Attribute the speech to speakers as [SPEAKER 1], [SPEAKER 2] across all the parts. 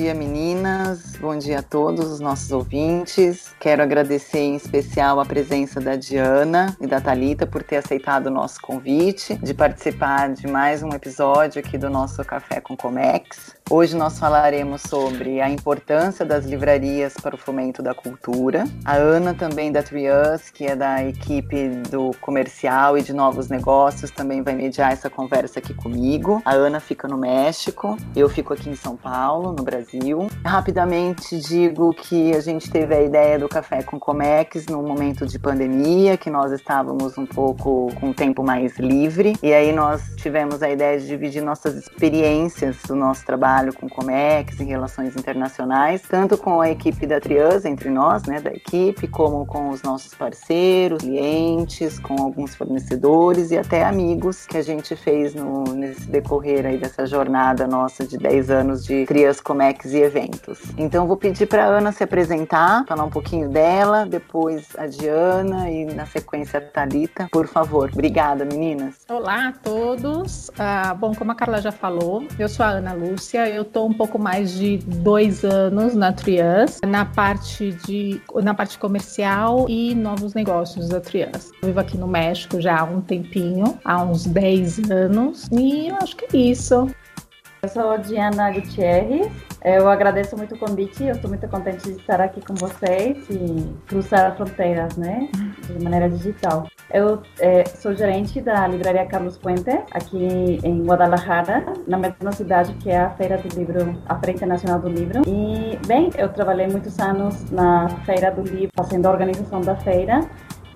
[SPEAKER 1] dia, meninas. Bom dia a todos os nossos ouvintes. Quero agradecer em especial a presença da Diana e da Talita por ter aceitado o nosso convite de participar de mais um episódio aqui do nosso Café com Comex. Hoje nós falaremos sobre a importância das livrarias para o fomento da cultura. A Ana também da Trius, que é da equipe do comercial e de novos negócios, também vai mediar essa conversa aqui comigo. A Ana fica no México, eu fico aqui em São Paulo, no Brasil. Rapidamente digo que a gente teve a ideia do Café com Comex no momento de pandemia, que nós estávamos um pouco com o tempo mais livre, e aí nós tivemos a ideia de dividir nossas experiências do nosso trabalho trabalho com Comex em relações internacionais, tanto com a equipe da Trias, entre nós, né, da equipe, como com os nossos parceiros, clientes, com alguns fornecedores e até amigos que a gente fez no, nesse decorrer aí dessa jornada nossa de 10 anos de Trias, Comex e eventos. Então vou pedir para Ana se apresentar, falar um pouquinho dela, depois a Diana e na sequência a Thalita, por favor. Obrigada, meninas.
[SPEAKER 2] Olá a todos. Ah, bom, como a Carla já falou, eu sou a Ana Lúcia, eu estou um pouco mais de dois anos na Trias, na parte de na parte comercial e novos negócios da Trias. Eu vivo aqui no México já há um tempinho, há uns 10 anos, e eu acho que é isso.
[SPEAKER 3] Eu sou Diana Gutierrez. Eu agradeço muito o convite. Eu estou muito contente de estar aqui com vocês e cruzar fronteiras, né? De maneira digital. Eu é, sou gerente da livraria Carlos Puente, aqui em Guadalajara, na mesma cidade que é a Feira do Livro, a Feira Internacional do Livro. E, bem, eu trabalhei muitos anos na Feira do Livro, fazendo a organização da feira.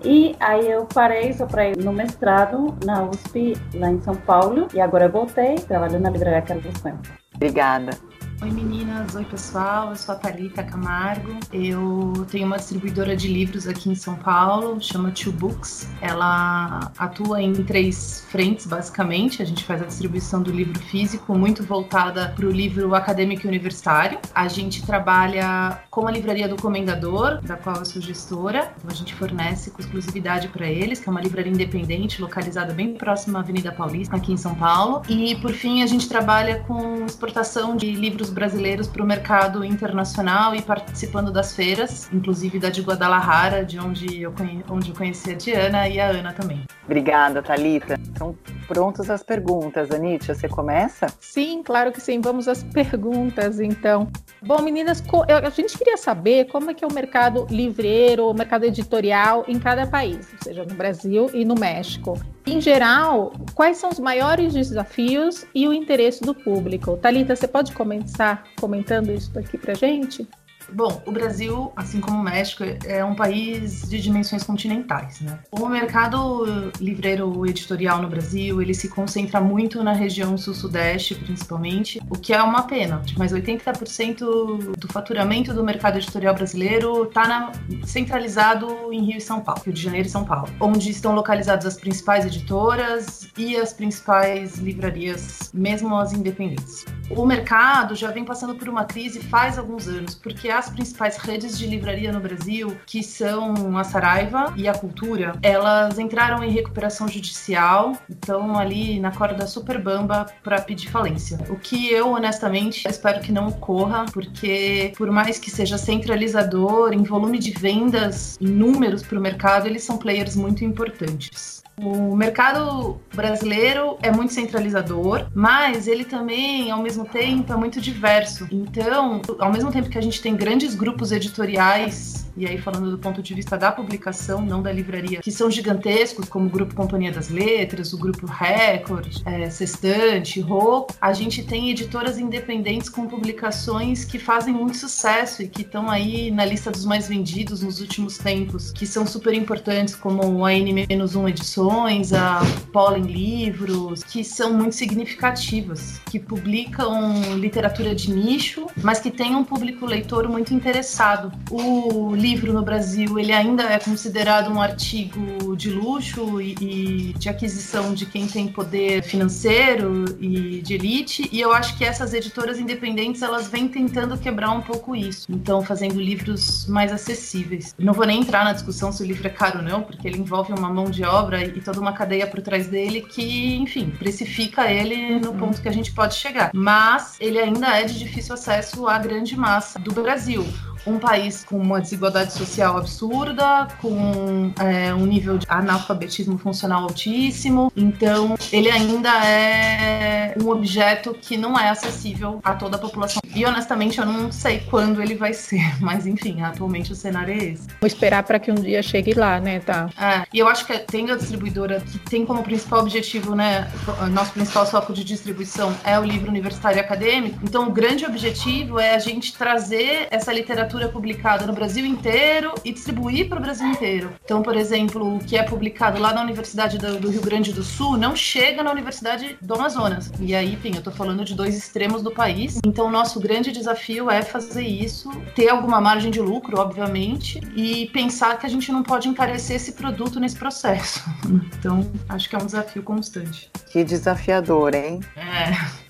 [SPEAKER 3] E aí eu parei só para ir no mestrado na USP, lá em São Paulo. E agora eu voltei, trabalhando na livraria Carlos Puente.
[SPEAKER 1] Obrigada.
[SPEAKER 4] Oi meninas, oi pessoal, eu sou a Thalita Camargo. Eu tenho uma distribuidora de livros aqui em São Paulo, chama Two Books. Ela atua em três frentes, basicamente. A gente faz a distribuição do livro físico, muito voltada para o livro acadêmico e universitário. A gente trabalha com a livraria do Comendador, da qual eu sou gestora. Então a gente fornece com exclusividade para eles, que é uma livraria independente, localizada bem próxima à Avenida Paulista, aqui em São Paulo. E por fim, a gente trabalha com exportação de livros brasileiros para o mercado internacional e participando das feiras, inclusive da de Guadalajara, de onde eu, onde eu conheci a Diana e a Ana também.
[SPEAKER 1] Obrigada, Talita. Então, prontos as perguntas. Anitta, você começa?
[SPEAKER 2] Sim, claro que sim. Vamos às perguntas, então. Bom, meninas, a gente queria saber como é que é o mercado livreiro, o mercado editorial em cada país, ou seja, no Brasil e no México. Em geral, quais são os maiores desafios e o interesse do público? Talita, você pode começar comentando isso aqui para gente?
[SPEAKER 4] Bom, o Brasil, assim como o México, é um país de dimensões continentais, né? O mercado livreiro editorial no Brasil, ele se concentra muito na região sul-sudeste, principalmente, o que é uma pena, mas 80% do faturamento do mercado editorial brasileiro está centralizado em Rio e São Paulo, Rio de Janeiro e São Paulo, onde estão localizadas as principais editoras e as principais livrarias, mesmo as independentes. O mercado já vem passando por uma crise faz alguns anos, porque as principais redes de livraria no Brasil, que são a Saraiva e a Cultura, elas entraram em recuperação judicial, estão ali na corda super bamba para pedir falência. O que eu, honestamente, espero que não ocorra, porque por mais que seja centralizador em volume de vendas, em números para o mercado, eles são players muito importantes. O mercado brasileiro é muito centralizador, mas ele também, ao mesmo tempo, é muito diverso. Então, ao mesmo tempo que a gente tem grandes grupos editoriais e aí falando do ponto de vista da publicação, não da livraria, que são gigantescos, como o Grupo Companhia das Letras, o Grupo Record, é, Sextante, Rô, a gente tem editoras independentes com publicações que fazem muito sucesso e que estão aí na lista dos mais vendidos nos últimos tempos, que são super importantes, como a N-1 Edições, a Pollen Livros, que são muito significativas, que publicam literatura de nicho, mas que tem um público leitor muito interessado. O livro no Brasil ele ainda é considerado um artigo de luxo e, e de aquisição de quem tem poder financeiro e de elite. E eu acho que essas editoras independentes elas vêm tentando quebrar um pouco isso. Então, fazendo livros mais acessíveis. Não vou nem entrar na discussão se o livro é caro ou não, porque ele envolve uma mão de obra e toda uma cadeia por trás dele que, enfim, precifica ele no uhum. ponto que a gente pode chegar. Mas ele ainda é de difícil acesso à grande massa do Brasil um país com uma desigualdade social absurda, com é, um nível de analfabetismo funcional altíssimo. Então, ele ainda é um objeto que não é acessível a toda a população. E honestamente, eu não sei quando ele vai ser, mas enfim, atualmente o cenário é esse.
[SPEAKER 2] Vou esperar para que um dia chegue lá, né, tá?
[SPEAKER 4] É, e eu acho que tendo a distribuidora que tem como principal objetivo, né, nosso principal foco de distribuição é o livro universitário acadêmico. Então, o grande objetivo é a gente trazer essa literatura literatura publicada no Brasil inteiro e distribuir para o Brasil inteiro. Então, por exemplo, o que é publicado lá na Universidade do, do, Rio Grande do Sul não chega na Universidade do Amazonas. E aí, enfim, eu estou falando de dois extremos do país. Então, nosso grande desafio é fazer isso, ter alguma margem de lucro, obviamente, e pensar que a gente não pode encarecer esse produto nesse processo. Então, acho que é um desafio constante.
[SPEAKER 1] Que desafiador, hein?
[SPEAKER 4] É.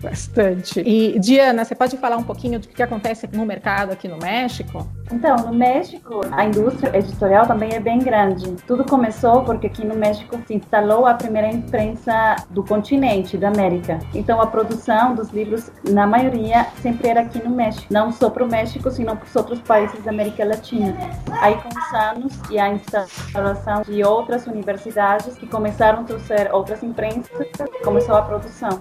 [SPEAKER 2] Bastante. E, Diana, você pode falar um pouquinho do que acontece no mercado aqui no México?
[SPEAKER 3] Então, no México, a indústria editorial também é bem grande. Tudo começou porque aqui no México se instalou a primeira imprensa do continente, da América. Então, a produção dos livros, na maioria, sempre era aqui no México. Não só para o México, sino para os outros países da América Latina. Aí, com os anos e a instalação de outras universidades que começaram a trouxer outras imprensas, começou a produção.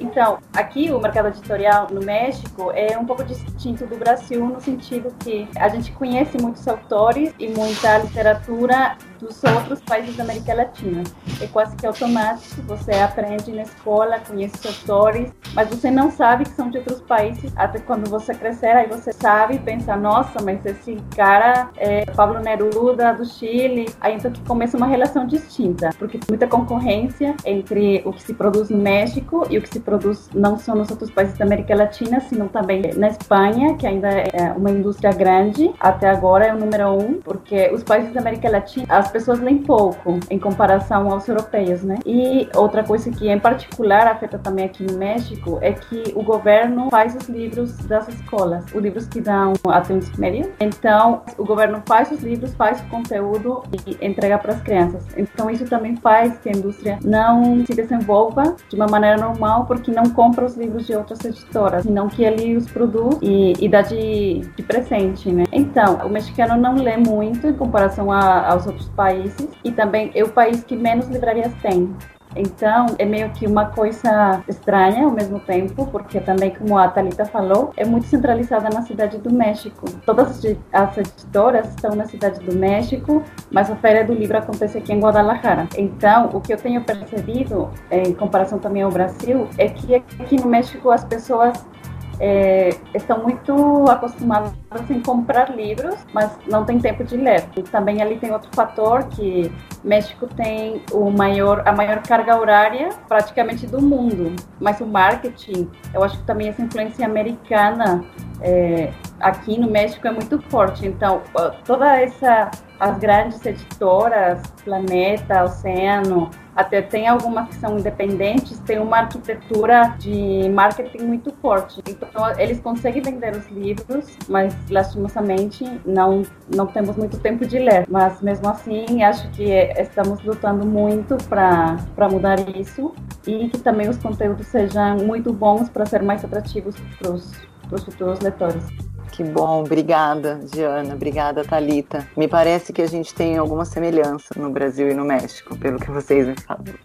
[SPEAKER 3] Então, aqui o mercado editorial no México é um pouco distinto do Brasil no sentido que a gente conhece muitos autores e muita literatura dos outros países da América Latina. É quase que automático, você aprende na escola, conhece autores, mas você não sabe que são de outros países até quando você crescer, aí você sabe e pensa, nossa, mas esse cara é Pablo Neruda do Chile. Aí então que começa uma relação distinta, porque muita concorrência entre o que se produz no México e o que se produz não só nos outros países da América Latina, sino também na Espanha, que ainda é uma indústria grande, até agora é o número um, porque os países da América Latina, as as pessoas leem pouco em comparação aos europeus, né? E outra coisa que em particular afeta também aqui no México é que o governo faz os livros das escolas, os livros que dão até o médio. Então, o governo faz os livros, faz o conteúdo e entrega para as crianças. Então, isso também faz que a indústria não se desenvolva de uma maneira normal, porque não compra os livros de outras editoras, senão que ele os produz e, e dá de, de presente, né? Então, o mexicano não lê muito em comparação a, aos outros países e também é o país que menos livrarias tem. Então, é meio que uma coisa estranha ao mesmo tempo, porque também, como a Thalita falou, é muito centralizada na cidade do México. Todas as editoras estão na cidade do México, mas a Feira do Livro acontece aqui em Guadalajara. Então, o que eu tenho percebido, em comparação também ao Brasil, é que aqui no México as pessoas é, estão muito acostumados em comprar livros, mas não tem tempo de ler. E também ali tem outro fator que México tem o maior, a maior carga horária praticamente do mundo, mas o marketing, eu acho que também essa influência americana é, aqui no México é muito forte. Então, toda essa as grandes editoras, Planeta, Oceano, até tem algumas que são independentes, tem uma arquitetura de marketing muito forte. Então, eles conseguem vender os livros, mas lastimosamente não não temos muito tempo de ler. Mas mesmo assim, acho que estamos lutando muito para para mudar isso e que também os conteúdos sejam muito bons para ser mais atrativos para os futuros leitores.
[SPEAKER 1] Que bom, obrigada, Diana, obrigada, Talita. Me parece que a gente tem alguma semelhança no Brasil e no México, pelo que vocês me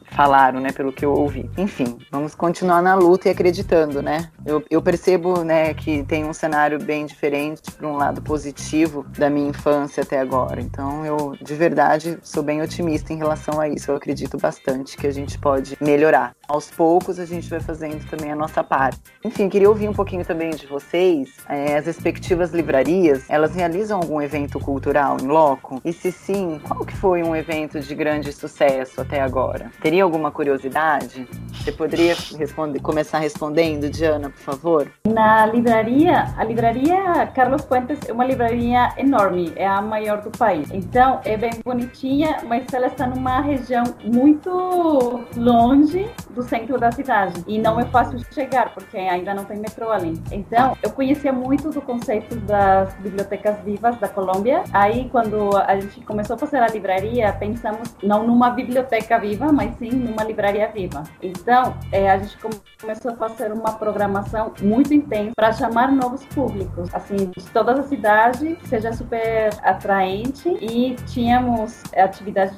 [SPEAKER 1] falaram, né, pelo que eu ouvi. Enfim, vamos continuar na luta e acreditando, né? Eu, eu percebo, né, que tem um cenário bem diferente para um lado positivo da minha infância até agora. Então, eu de verdade sou bem otimista em relação a isso. Eu acredito bastante que a gente pode melhorar. Aos poucos a gente vai fazendo também a nossa parte. Enfim, queria ouvir um pouquinho também de vocês é, as respectivas livrarias, elas realizam algum evento cultural em loco? E se sim, qual que foi um evento de grande sucesso até agora? Teria alguma curiosidade? Você poderia responder, começar respondendo, Diana, por favor?
[SPEAKER 3] Na livraria, a livraria Carlos Fuentes é uma livraria enorme, é a maior do país. Então, é bem bonitinha, mas ela está numa região muito longe do centro da cidade. E não é fácil chegar, porque ainda não tem metrô ali. Então, eu conhecia muito do conceito das bibliotecas vivas da Colômbia. Aí, quando a gente começou a fazer a livraria, pensamos não numa biblioteca viva, mas sim numa livraria viva. Então, é, a gente começou a fazer uma programação muito intensa para chamar novos públicos, assim, de todas as cidades, seja super atraente e tínhamos atividades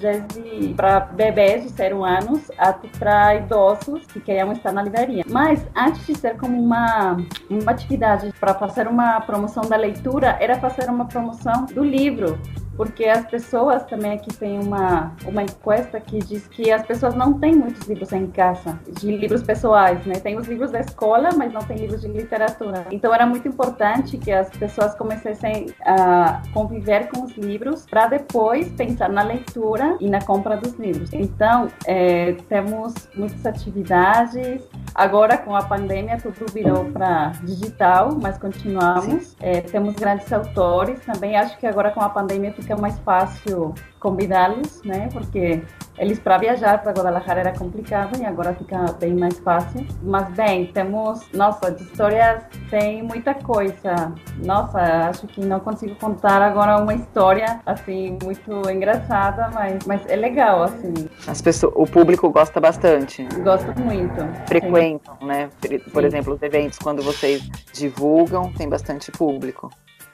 [SPEAKER 3] para bebês de 0 anos até para idosos que queriam estar na livraria. Mas antes de ser como uma, uma atividade para fazer uma promoção da leitura, era fazer uma promoção do livro porque as pessoas também aqui tem uma, uma encuesta que diz que as pessoas não têm muitos livros em casa, de livros pessoais, né? Tem os livros da escola, mas não tem livros de literatura. Então era muito importante que as pessoas começassem a conviver com os livros para depois pensar na leitura e na compra dos livros. Então é, temos muitas atividades. Agora com a pandemia tudo virou para digital, mas continuamos. É, temos grandes autores também. Acho que agora com a pandemia fica mais fácil convidá-los, né? Porque eles para viajar para Guadalajara era complicado e agora fica bem mais fácil. Mas bem, temos, nossa, de histórias tem muita coisa. Nossa, acho que não consigo contar agora uma história assim muito engraçada, mas, mas é legal assim.
[SPEAKER 1] As pessoas, o público gosta bastante.
[SPEAKER 3] Gosta muito.
[SPEAKER 1] Frequentam, sim. né? Por sim. exemplo, os eventos quando vocês divulgam tem bastante público.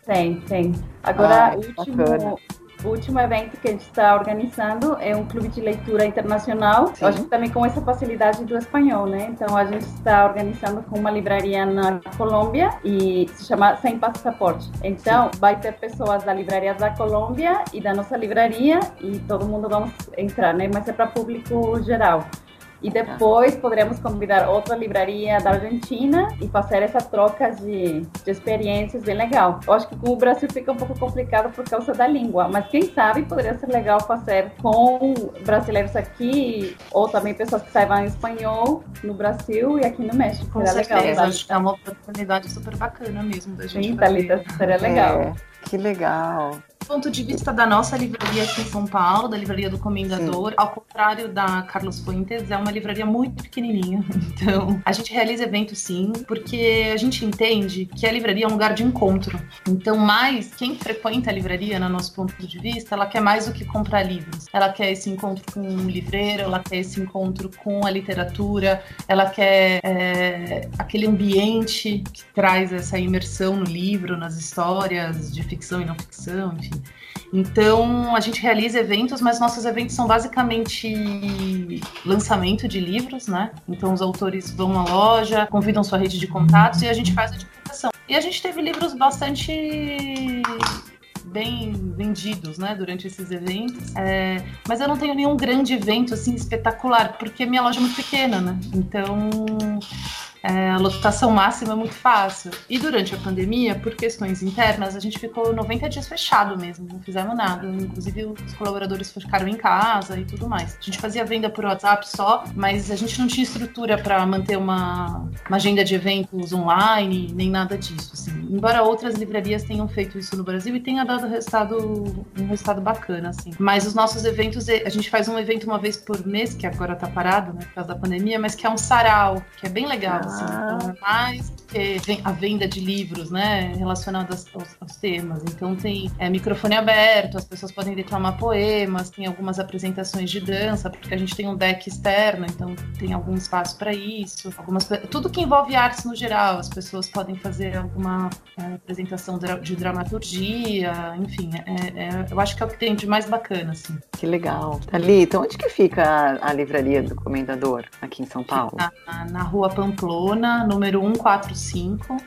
[SPEAKER 3] Tem, tem. Agora, ah, último, bacana. O último evento que a gente está organizando é um clube de leitura internacional. Sim. Gente também com essa facilidade do espanhol, né? Então a gente está organizando com uma livraria na Colômbia e se chama Sem Passaporte. Então Sim. vai ter pessoas da livraria da Colômbia e da nossa livraria e todo mundo vamos entrar, né? Mas é para público geral. E depois poderemos convidar outra livraria da Argentina e fazer essa troca de, de experiências bem legal. Eu acho que com o Brasil fica um pouco complicado por causa da língua, mas quem sabe poderia ser legal fazer com brasileiros aqui ou também pessoas que saibam espanhol no Brasil e aqui no México.
[SPEAKER 4] Com
[SPEAKER 3] seria
[SPEAKER 4] certeza, legal. É uma oportunidade super bacana mesmo da gente.
[SPEAKER 3] Sim, Thalita, seria legal. É,
[SPEAKER 1] que legal
[SPEAKER 4] ponto de vista da nossa livraria aqui em São Paulo, da livraria do Comendador, Sim. ao contrário da Carlos Fuentes, é uma livraria muito pequenininha. Então, a gente realiza eventos sim, porque a gente entende que a livraria é um lugar de encontro. Então, mais quem frequenta a livraria, no nosso ponto de vista, ela quer mais do que comprar livros. Ela quer esse encontro com um livreiro, ela quer esse encontro com a literatura, ela quer é, aquele ambiente que traz essa imersão no livro, nas histórias de ficção e não ficção, enfim. Então, a gente realiza eventos, mas nossos eventos são basicamente lançamento de livros, né? Então, os autores vão à loja, convidam sua rede de contatos e a gente faz a divulgação. E a gente teve livros bastante bem vendidos, né, durante esses eventos. É, mas eu não tenho nenhum grande evento assim espetacular, porque minha loja é muito pequena, né? Então é, a lotação máxima é muito fácil. E durante a pandemia, por questões internas, a gente ficou 90 dias fechado mesmo, não fizemos nada. Inclusive, os colaboradores ficaram em casa e tudo mais. A gente fazia venda por WhatsApp só, mas a gente não tinha estrutura para manter uma, uma, agenda de eventos online, nem nada disso. Assim. Embora outras livrarias tenham feito isso no Brasil e tenha dado resultado, um resultado bacana, assim. Mas os nossos eventos, a gente faz um evento uma vez por mês, que agora tá parado, né, por causa da pandemia, mas que é um sarau, que é bem legal. Assim, então, é mais que a venda de livros, né, relacionados aos, aos temas. Então tem é, microfone aberto, as pessoas podem declamar poemas, tem algumas apresentações de dança, porque a gente tem um deck externo, então tem algum espaço para isso. Algumas tudo que envolve artes no geral, as pessoas podem fazer alguma é, apresentação de dramaturgia, enfim, é, é, eu acho que é o que tem de mais bacana, assim.
[SPEAKER 1] Que legal. Thalita, onde que fica a, a livraria do Comendador aqui em São Paulo?
[SPEAKER 4] Na, na rua Pamplona número 145,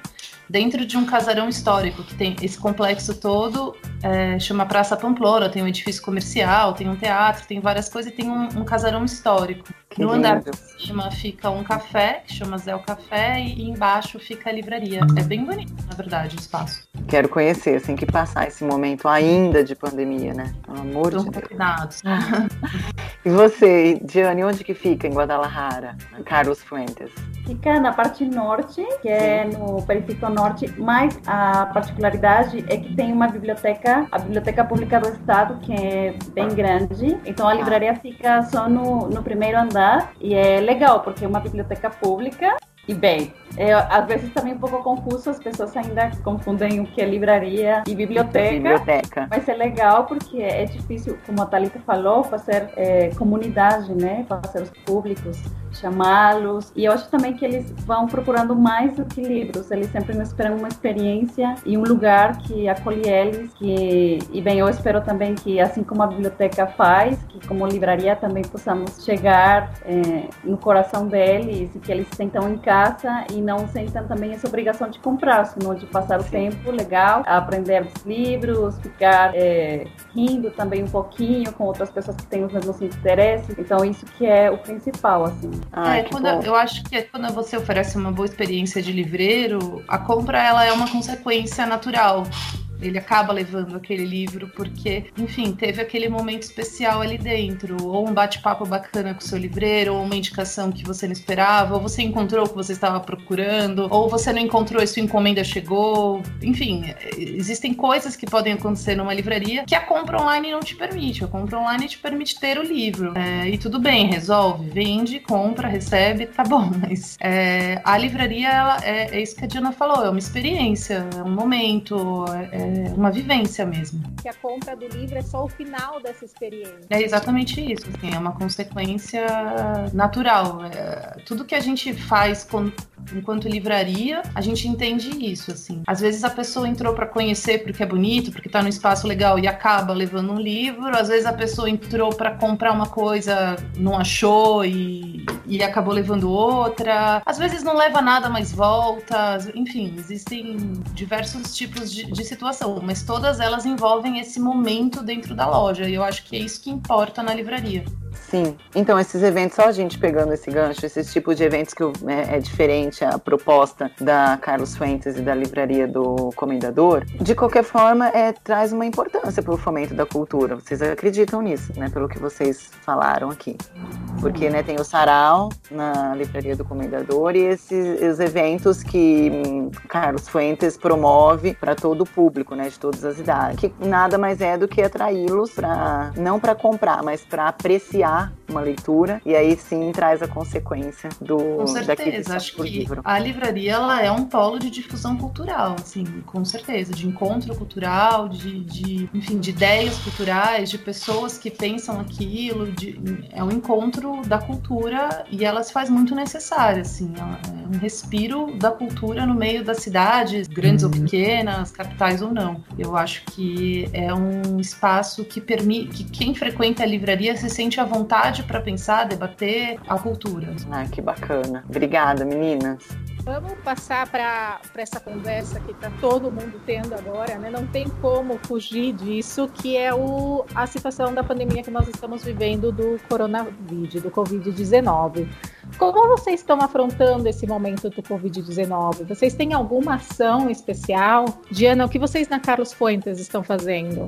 [SPEAKER 4] dentro de um casarão histórico que tem esse complexo todo, é, chama Praça Pamplona, tem um edifício comercial, tem um teatro, tem várias coisas e tem um, um casarão histórico. Que no lindo. andar de cima fica um café, que chama Zé o Café, e embaixo fica a livraria. É bem bonito, na verdade, o espaço.
[SPEAKER 1] Quero conhecer, assim que passar esse momento ainda de pandemia, né? Pelo amor Estão de Deus.
[SPEAKER 4] Convidados.
[SPEAKER 1] E você, Diane, onde que fica em Guadalajara, Carlos Fuentes?
[SPEAKER 3] Fica na parte norte, que é no periférico norte, mas a particularidade é que tem uma biblioteca, a Biblioteca Pública do Estado, que é bem grande. Então a ah. livraria fica só no, no primeiro andar e é legal, porque é uma biblioteca pública e bem, é, às vezes também um pouco confuso, as pessoas ainda confundem o que é livraria e biblioteca.
[SPEAKER 1] Biblioteca.
[SPEAKER 3] Mas é legal porque é difícil, como a Thalita falou, fazer é, comunidade, né? Fazer os públicos, chamá-los. E eu acho também que eles vão procurando mais do que livros, eles sempre esperam uma experiência e um lugar que acolhe eles. Que, e bem, eu espero também que, assim como a biblioteca faz, que como livraria também possamos chegar é, no coração deles e que eles sentam em casa casa e não sentem também essa obrigação de comprar, senão de passar o tempo legal, aprender os livros, ficar é, rindo também um pouquinho com outras pessoas que têm os mesmos interesses. Então, isso que é o principal, assim.
[SPEAKER 4] Ah, é, quando, eu acho que quando você oferece uma boa experiência de livreiro, a compra ela é uma consequência natural ele acaba levando aquele livro porque, enfim, teve aquele momento especial ali dentro, ou um bate-papo bacana com o seu livreiro, ou uma indicação que você não esperava, ou você encontrou o que você estava procurando, ou você não encontrou e sua encomenda chegou. Enfim, existem coisas que podem acontecer numa livraria que a compra online não te permite. A compra online te permite ter o livro. É, e tudo bem, resolve, vende, compra, recebe, tá bom. Mas é, a livraria, ela, é, é, isso que a Diana falou, é uma experiência, é um momento, é, é uma vivência mesmo.
[SPEAKER 2] Que a compra do livro é só o final dessa experiência.
[SPEAKER 4] É exatamente isso, assim, é uma consequência natural. É, tudo que a gente faz com, enquanto livraria, a gente entende isso, assim. Às vezes a pessoa entrou para conhecer porque é bonito, porque tá num espaço legal e acaba levando um livro. Às vezes a pessoa entrou para comprar uma coisa, não achou e, e acabou levando outra. Às vezes não leva nada, mas volta. Enfim, existem diversos tipos de, de situação mas todas elas envolvem esse momento dentro da loja. E eu acho que é isso que importa na livraria.
[SPEAKER 1] Sim. Então, esses eventos, só a gente pegando esse gancho, esses tipos de eventos que é, é, diferente a proposta da Carlos Fuentes e da livraria do Comendador, de qualquer forma, é, traz uma importância para o fomento da cultura. Vocês acreditam nisso, né? Pelo que vocês falaram aqui. Porque né, tem o sarau na livraria do Comendador e esses, esses eventos que hum, Carlos Fuentes promove para todo o público, né? De todas as idades. Que nada mais é do que atraí-los para não para comprar, mas para apreciar uma leitura e aí sim traz a consequência do
[SPEAKER 4] com certeza acho que livro. a livraria ela é um polo de difusão cultural assim com certeza de encontro cultural de, de enfim de ideias culturais de pessoas que pensam aquilo de, é um encontro da cultura e ela se faz muito necessária assim é um respiro da cultura no meio das cidades grandes uhum. ou pequenas capitais ou não eu acho que é um espaço que permite que quem frequenta a livraria se sente à vontade para pensar, debater a cultura.
[SPEAKER 1] Ah, que bacana. Obrigada, meninas.
[SPEAKER 2] Vamos passar para essa conversa que está todo mundo tendo agora, né? Não tem como fugir disso, que é o, a situação da pandemia que nós estamos vivendo do coronavírus, do Covid-19. Como vocês estão afrontando esse momento do Covid-19? Vocês têm alguma ação especial? Diana, o que vocês na Carlos Fuentes estão fazendo?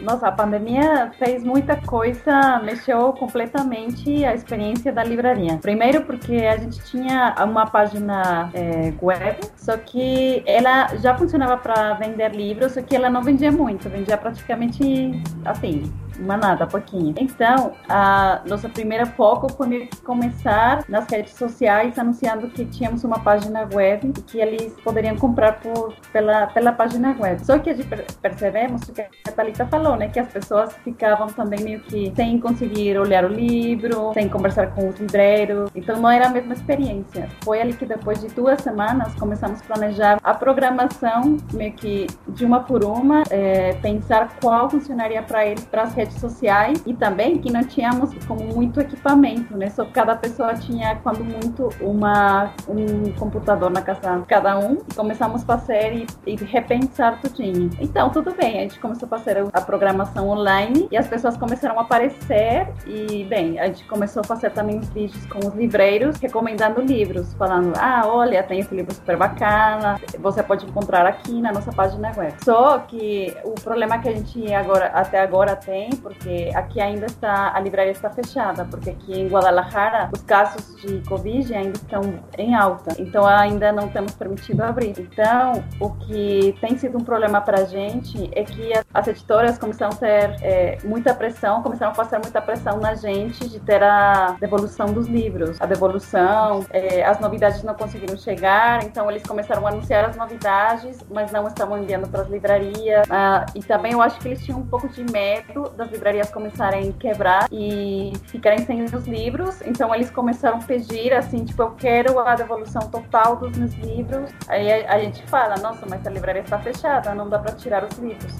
[SPEAKER 3] Nossa, a pandemia fez muita coisa, mexeu completamente a experiência da livraria. Primeiro porque a gente tinha uma página é, web, só que ela já funcionava para vender livros, só que ela não vendia muito, vendia praticamente assim, uma nada, pouquinho. Então, a nossa primeira foco foi começar nas redes sociais anunciando que tínhamos uma página web e que eles poderiam comprar por, pela, pela página web. Só que a gente percebemos que a Thalita falou, né? Que as pessoas ficavam também meio que sem conseguir olhar o livro, sem conversar com os livreiros. Então, não era a mesma experiência. Foi ali que depois de duas semanas começamos a planejar a programação meio que de uma por uma, é, pensar qual funcionaria para eles, para as redes redes sociais e também que não tínhamos como muito equipamento, né? Só cada pessoa tinha, quando muito, uma, um computador na casa cada um e começamos a fazer e, e repensar tudinho. Então, tudo bem, a gente começou a fazer a programação online e as pessoas começaram a aparecer e, bem, a gente começou a fazer também os vídeos com os livreiros recomendando livros, falando, ah, olha, tem esse livro super bacana, você pode encontrar aqui na nossa página web. Só que o problema que a gente agora, até agora tem porque aqui ainda está, a livraria está fechada, porque aqui em Guadalajara os casos de Covid ainda estão em alta, então ainda não temos permitido abrir. Então, o que tem sido um problema para a gente é que as editoras começaram a ter é, muita pressão, começaram a fazer muita pressão na gente de ter a devolução dos livros. A devolução, é, as novidades não conseguiram chegar, então eles começaram a anunciar as novidades, mas não estavam enviando para as livrarias. Ah, e também eu acho que eles tinham um pouco de medo das livrarias começarem a quebrar e ficarem sem os livros, então eles começaram a pedir assim, tipo, eu quero a devolução total dos meus livros. Aí a, a gente fala, nossa, mas a livraria está fechada, não dá para tirar os livros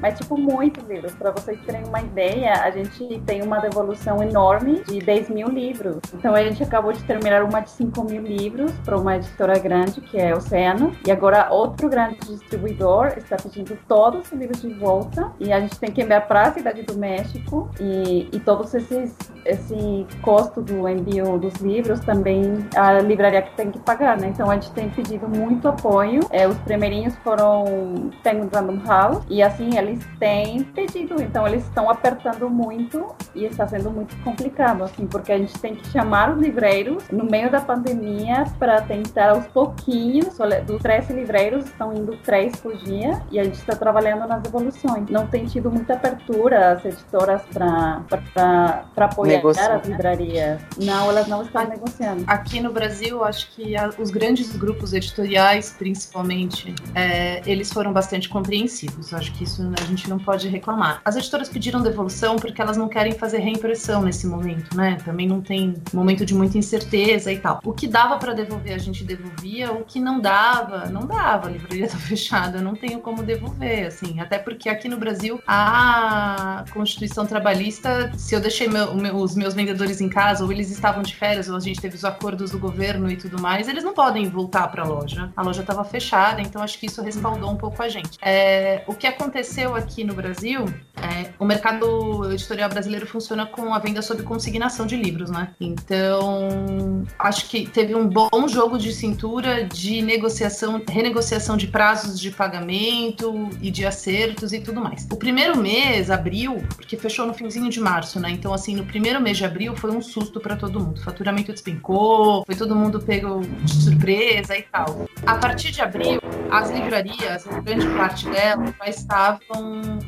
[SPEAKER 3] mas tipo muitos livros. Para vocês terem uma ideia, a gente tem uma devolução enorme de 10 mil livros. Então a gente acabou de terminar uma de 5 mil livros para uma editora grande, que é Oceano, e agora outro grande distribuidor está pedindo todos os livros de volta e a gente tem que enviar para a cidade do México e, e todos esses esse custo do envio dos livros também a livraria que tem que pagar, né? Então a gente tem pedido muito apoio. É, os primeirinhos foram tem Random House e assim eles eles têm pedido, então eles estão apertando muito e está sendo muito complicado, assim, porque a gente tem que chamar os livreiros no meio da pandemia para tentar aos pouquinhos, dos 13 livreiros estão indo três por dia e a gente está trabalhando nas devoluções. Não tem tido muita abertura as editoras para apoiar Negociar. as livrarias. Não, elas não estão negociando.
[SPEAKER 4] Aqui no Brasil, acho que os grandes grupos editoriais, principalmente, é, eles foram bastante compreensivos. Acho que isso a gente não pode reclamar. As editoras pediram devolução porque elas não querem fazer reimpressão nesse momento, né? Também não tem momento de muita incerteza e tal. O que dava para devolver, a gente devolvia. O que não dava, não dava. A livraria tá fechada, não tenho como devolver, assim. Até porque aqui no Brasil, a Constituição Trabalhista, se eu deixei meu, meu, os meus vendedores em casa, ou eles estavam de férias, ou a gente teve os acordos do governo e tudo mais, eles não podem voltar para a loja. A loja estava fechada, então acho que isso respaldou um pouco a gente. É, o que aconteceu aconteceu aqui no Brasil, é, o mercado editorial brasileiro funciona com a venda sob consignação de livros, né? Então, acho que teve um bom jogo de cintura de negociação, renegociação de prazos de pagamento e de acertos e tudo mais. O primeiro mês, abril, porque fechou no finzinho de março, né? Então, assim, no primeiro mês de abril foi um susto para todo mundo. O faturamento despencou, foi todo mundo pego de surpresa e tal. A partir de abril, as livrarias, grande parte delas, já estavam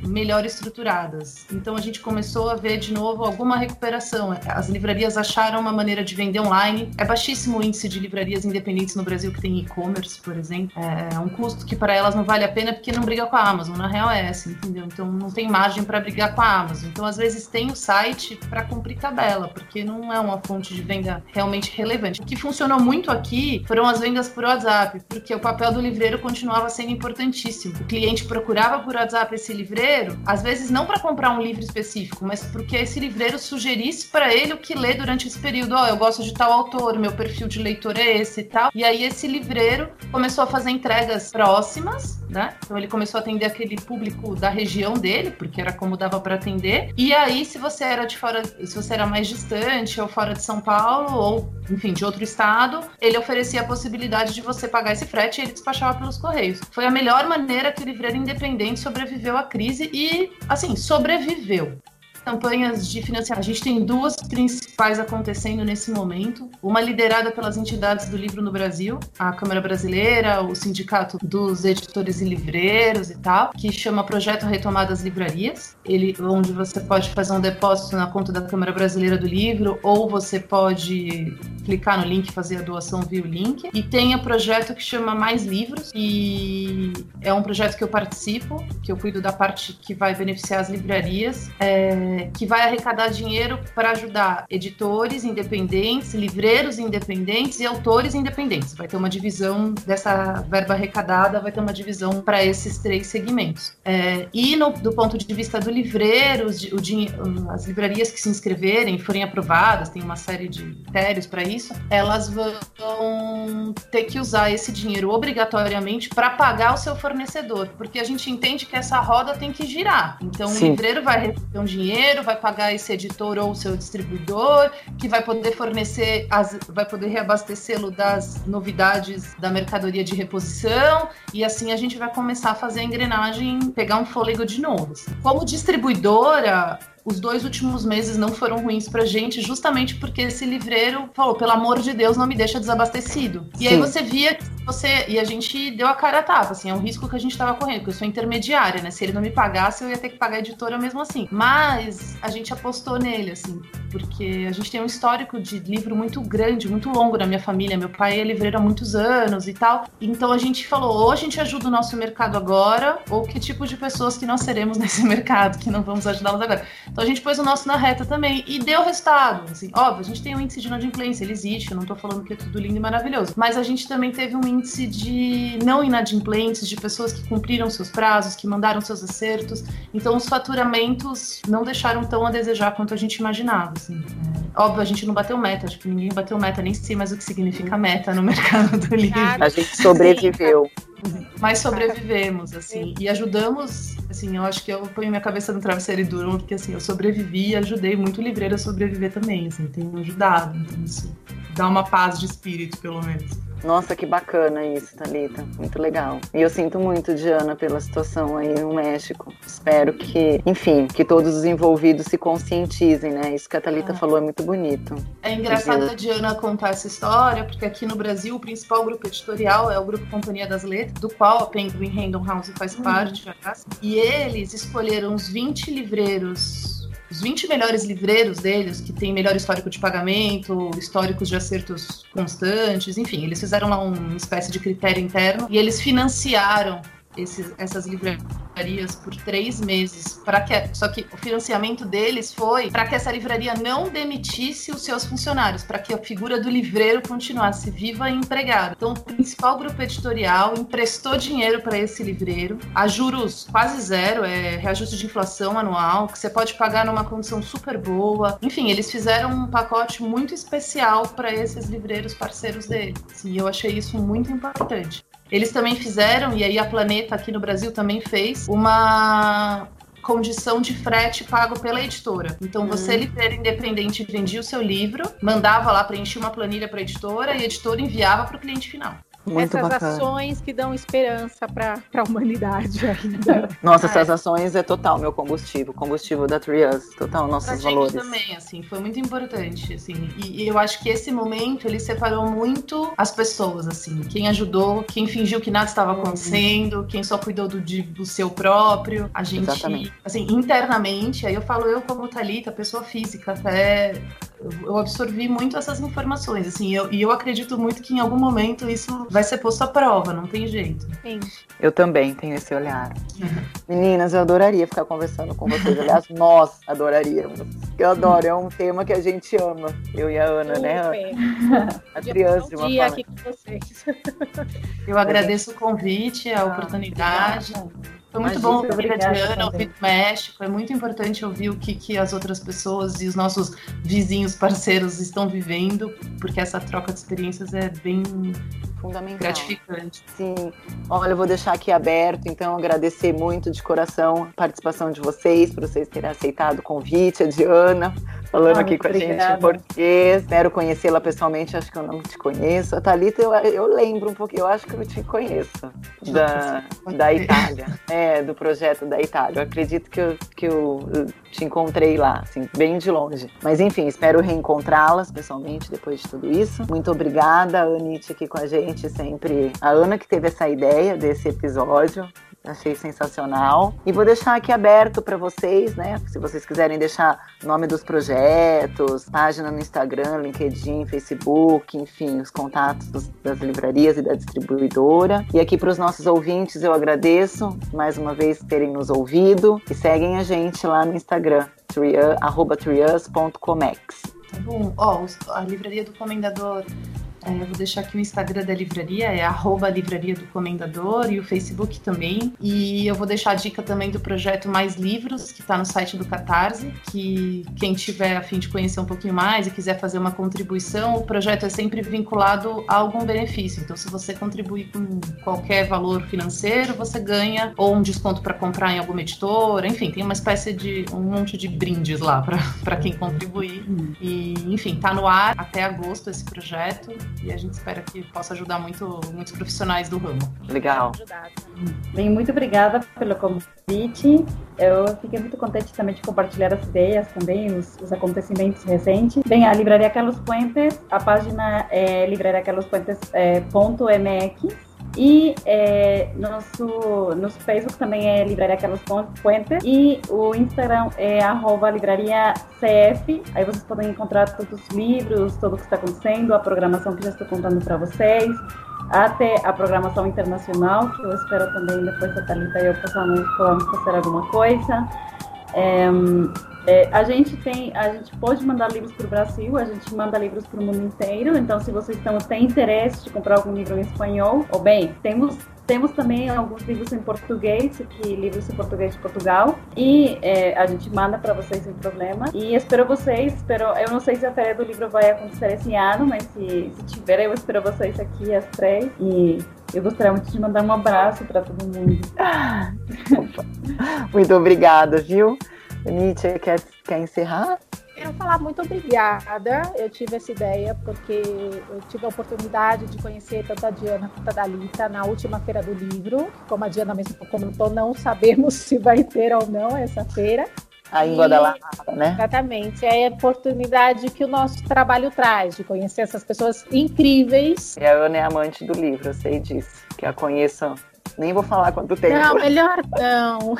[SPEAKER 4] melhor estruturadas. Então a gente começou a ver de novo alguma recuperação. As livrarias acharam uma maneira de vender online. É baixíssimo o índice de livrarias independentes no Brasil que tem e-commerce, por exemplo. É um custo que para elas não vale a pena porque não briga com a Amazon. Na real é essa, entendeu? Então não tem margem para brigar com a Amazon. Então às vezes tem o site para cumprir tabela, porque não é uma fonte de venda realmente relevante. O que funcionou muito aqui foram as vendas por WhatsApp, porque o papel do livreiro continuava sendo importantíssimo. O cliente procurava por WhatsApp esse livreiro, às vezes não para comprar um livro específico, mas porque esse livreiro sugerisse para ele o que ler durante esse período. Ó, oh, eu gosto de tal autor, meu perfil de leitor é esse e tal. E aí esse livreiro começou a fazer entregas próximas, né? Então ele começou a atender aquele público da região dele, porque era como dava para atender. E aí se você era de fora, se você era mais distante ou fora de São Paulo ou enfim, de outro estado, ele oferecia a possibilidade de você pagar esse frete e ele despachava pelos correios. Foi a melhor maneira que o livreiro independente sobreviveu à crise e, assim, sobreviveu campanhas de financiamento. A gente tem duas principais acontecendo nesse momento. Uma liderada pelas entidades do livro no Brasil, a Câmara Brasileira, o Sindicato dos Editores e Livreiros e tal, que chama Projeto Retomadas Livrarias, ele, onde você pode fazer um depósito na conta da Câmara Brasileira do Livro ou você pode clicar no link fazer a doação via o link. E tem o projeto que chama Mais Livros, e é um projeto que eu participo, que eu cuido da parte que vai beneficiar as livrarias. É, que vai arrecadar dinheiro para ajudar editores independentes, livreiros independentes e autores independentes. Vai ter uma divisão dessa verba arrecadada, vai ter uma divisão para esses três segmentos. É, e no, do ponto de vista do livreiro, o, as livrarias que se inscreverem, forem aprovadas, tem uma série de critérios para isso, elas vão ter que usar esse dinheiro obrigatoriamente para pagar o seu fornecedor, porque a gente entende que essa roda tem que girar. Então Sim. o livreiro vai receber um dinheiro dinheiro, vai pagar esse editor ou seu distribuidor, que vai poder fornecer, as, vai poder reabastecê-lo das novidades da mercadoria de reposição, e assim a gente vai começar a fazer a engrenagem pegar um fôlego de novo. Como distribuidora, os dois últimos meses não foram ruins pra gente, justamente porque esse livreiro falou, pelo amor de Deus, não me deixa desabastecido. E Sim. aí você via que você. E a gente deu a cara a tapa, assim, é um risco que a gente tava correndo, porque eu sou intermediária, né? Se ele não me pagasse, eu ia ter que pagar a editora mesmo assim. Mas a gente apostou nele, assim, porque a gente tem um histórico de livro muito grande, muito longo na minha família. Meu pai é livreiro há muitos anos e tal. Então a gente falou, ou a gente ajuda o nosso mercado agora, ou que tipo de pessoas que nós seremos nesse mercado, que não vamos ajudá-los agora. Então a gente pôs o nosso na reta também e deu resultado. Assim, óbvio, a gente tem um índice de inadimplência, ele existe, eu não tô falando que é tudo lindo e maravilhoso. Mas a gente também teve um índice de não inadimplentes, de pessoas que cumpriram seus prazos, que mandaram seus acertos. Então os faturamentos não deixaram tão a desejar quanto a gente imaginava. Assim. É, óbvio, a gente não bateu meta, acho que ninguém bateu meta, nem sei mais o que significa meta no mercado do livro.
[SPEAKER 1] A gente sobreviveu.
[SPEAKER 4] Mas sobrevivemos, assim, e ajudamos, assim, eu acho que eu ponho minha cabeça no travesseiro e durmo, porque assim, eu sobrevivi e ajudei muito livreiro a sobreviver também, assim, tenho ajudado, então isso dá uma paz de espírito, pelo menos.
[SPEAKER 1] Nossa, que bacana isso, Thalita. Muito legal. E eu sinto muito, Diana, pela situação aí no México. Espero que, enfim, que todos os envolvidos se conscientizem, né? Isso que a Thalita ah. falou é muito bonito.
[SPEAKER 4] É engraçado a Diana contar essa história, porque aqui no Brasil o principal grupo editorial é o Grupo Companhia das Letras, do qual a Penguin Random House faz uhum. parte. E eles escolheram os 20 livreiros os 20 melhores livreiros deles, que tem melhor histórico de pagamento, históricos de acertos constantes, enfim, eles fizeram lá uma espécie de critério interno e eles financiaram esses, essas livrarias por três meses. para que Só que o financiamento deles foi para que essa livraria não demitisse os seus funcionários, para que a figura do livreiro continuasse viva e empregada. Então, o principal grupo editorial emprestou dinheiro para esse livreiro, a juros quase zero, é reajuste de inflação anual, que você pode pagar numa condição super boa. Enfim, eles fizeram um pacote muito especial para esses livreiros parceiros deles. E eu achei isso muito importante. Eles também fizeram, e aí a Planeta aqui no Brasil também fez, uma condição de frete pago pela editora. Então, você, hum. livreiro independente, vendia o seu livro, mandava lá, preencher uma planilha para a editora e a editora enviava para o cliente final.
[SPEAKER 2] Muito essas bacana. ações que dão esperança para a humanidade ainda.
[SPEAKER 1] Nossa, essas é. ações é total meu combustível, combustível da Trias, total nossos pra valores.
[SPEAKER 4] Gente também, assim, foi muito importante, assim, e, e, eu acho que esse momento ele separou muito as pessoas, assim, quem ajudou, quem fingiu que nada estava acontecendo, uhum. quem só cuidou do, de, do seu próprio, a gente, Exatamente. assim, internamente, aí eu falo eu como Thalita, pessoa física, até eu absorvi muito essas informações, assim, eu, e eu acredito muito que em algum momento isso vai ser posto à prova, não tem jeito.
[SPEAKER 2] Sim.
[SPEAKER 1] Eu também tenho esse olhar. Meninas, eu adoraria ficar conversando com vocês. Aliás, nós adoraríamos. Eu adoro, é um tema que a gente ama. Eu e a Ana, né, Super. né, Ana?
[SPEAKER 2] A criança de uma dia aqui com vocês.
[SPEAKER 4] Eu agradeço o convite, a ah, oportunidade. Obrigada. Foi muito Imagina, bom ouvir a Diana, ouvir do México. É muito importante ouvir o que, que as outras pessoas e os nossos vizinhos, parceiros estão vivendo, porque essa troca de experiências é bem fundamental. Gratificante.
[SPEAKER 1] Sim. Olha, eu vou deixar aqui aberto, então agradecer muito de coração a participação de vocês, por vocês terem aceitado o convite, a Diana, falando ah, aqui com obrigada. a gente em português. Espero conhecê-la pessoalmente, acho que eu não te conheço. A Thalita, eu, eu lembro um pouquinho, eu acho que eu te conheço, da, da Itália. É, do projeto da Itália. Eu acredito que eu, que eu, eu te encontrei lá, assim, bem de longe. Mas enfim, espero reencontrá-las pessoalmente depois de tudo isso. Muito obrigada, Anite, aqui com a gente sempre. A Ana que teve essa ideia desse episódio. Achei sensacional. E vou deixar aqui aberto para vocês, né? Se vocês quiserem deixar nome dos projetos, página no Instagram, LinkedIn, Facebook, enfim, os contatos das livrarias e da distribuidora. E aqui para os nossos ouvintes, eu agradeço mais uma vez terem nos ouvido e seguem a gente lá no Instagram, trias.comex.
[SPEAKER 4] Tá bom. Ó, oh, a livraria do Comendador é, vou deixar aqui o Instagram da livraria, é arroba Livraria do Comendador e o Facebook também. E eu vou deixar a dica também do projeto Mais Livros, que está no site do Catarse, que quem tiver a fim de conhecer um pouquinho mais e quiser fazer uma contribuição, o projeto é sempre vinculado a algum benefício. Então, se você contribuir com qualquer valor financeiro, você ganha ou um desconto para comprar em alguma editora, enfim, tem uma espécie de um monte de brindes lá para quem contribuir. Hum. E, enfim, tá no ar até agosto esse projeto e a gente espera que possa ajudar muito, muitos profissionais do ramo.
[SPEAKER 1] Legal.
[SPEAKER 3] Bem, muito obrigada pelo convite. Eu fiquei muito contente também de compartilhar as ideias também, os, os acontecimentos recentes. Bem, a Livraria Carlos Puentes, a página é livrariacarlospuentes.mx e é, nosso, nosso Facebook também é Livraria Carlos Puentes e o Instagram é arroba livraria CF. Aí vocês podem encontrar todos os livros, tudo o que está acontecendo, a programação que já estou contando para vocês, até a programação internacional, que eu espero também depois a Thalita e eu possamos, possamos fazer alguma coisa. É, é, a gente tem, a gente pode mandar livros para o Brasil, a gente manda livros para o mundo inteiro. Então, se vocês estão, têm interesse de comprar algum livro em espanhol, ou bem, temos temos também alguns livros em português, que livros em português de Portugal, e é, a gente manda para vocês sem problema. E espero vocês, espero, eu não sei se a feira do livro vai acontecer esse ano, mas se, se tiver, eu espero vocês aqui às três. E eu gostaria muito de mandar um abraço para todo mundo.
[SPEAKER 1] muito obrigada, viu? Nietzsche, quer, quer encerrar?
[SPEAKER 2] Quero falar muito obrigada. Eu tive essa ideia porque eu tive a oportunidade de conhecer tanto a Diana quanto a Dalita na última feira do livro. Como a Diana mesmo comentou, não sabemos se vai ter ou não essa feira.
[SPEAKER 1] A em Guadalajara, né?
[SPEAKER 2] Exatamente. É a oportunidade que o nosso trabalho traz, de conhecer essas pessoas incríveis.
[SPEAKER 1] E a Ana é amante do livro, eu sei disso. Que a conheço nem vou falar quanto tempo.
[SPEAKER 2] Não, melhor não.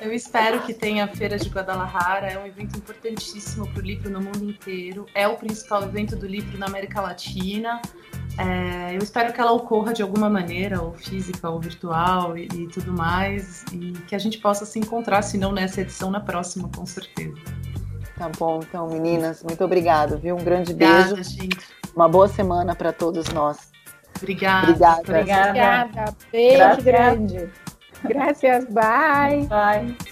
[SPEAKER 4] Eu espero que tenha a Feira de Guadalajara. É um evento importantíssimo para o livro no mundo inteiro. É o principal evento do livro na América Latina. É, eu espero que ela ocorra de alguma maneira, ou física, ou virtual e, e, tudo mais, e que a gente possa se encontrar, se não nessa edição, na próxima, com certeza.
[SPEAKER 1] Tá bom, então, meninas, muito obrigado, viu? Um grande Obrigada, beijo. Gente. Uma boa semana para todos nós.
[SPEAKER 4] Obrigada.
[SPEAKER 1] Obrigada.
[SPEAKER 2] Obrigada. Beijo Gracias. grande. Graças. Bye.
[SPEAKER 3] Bye.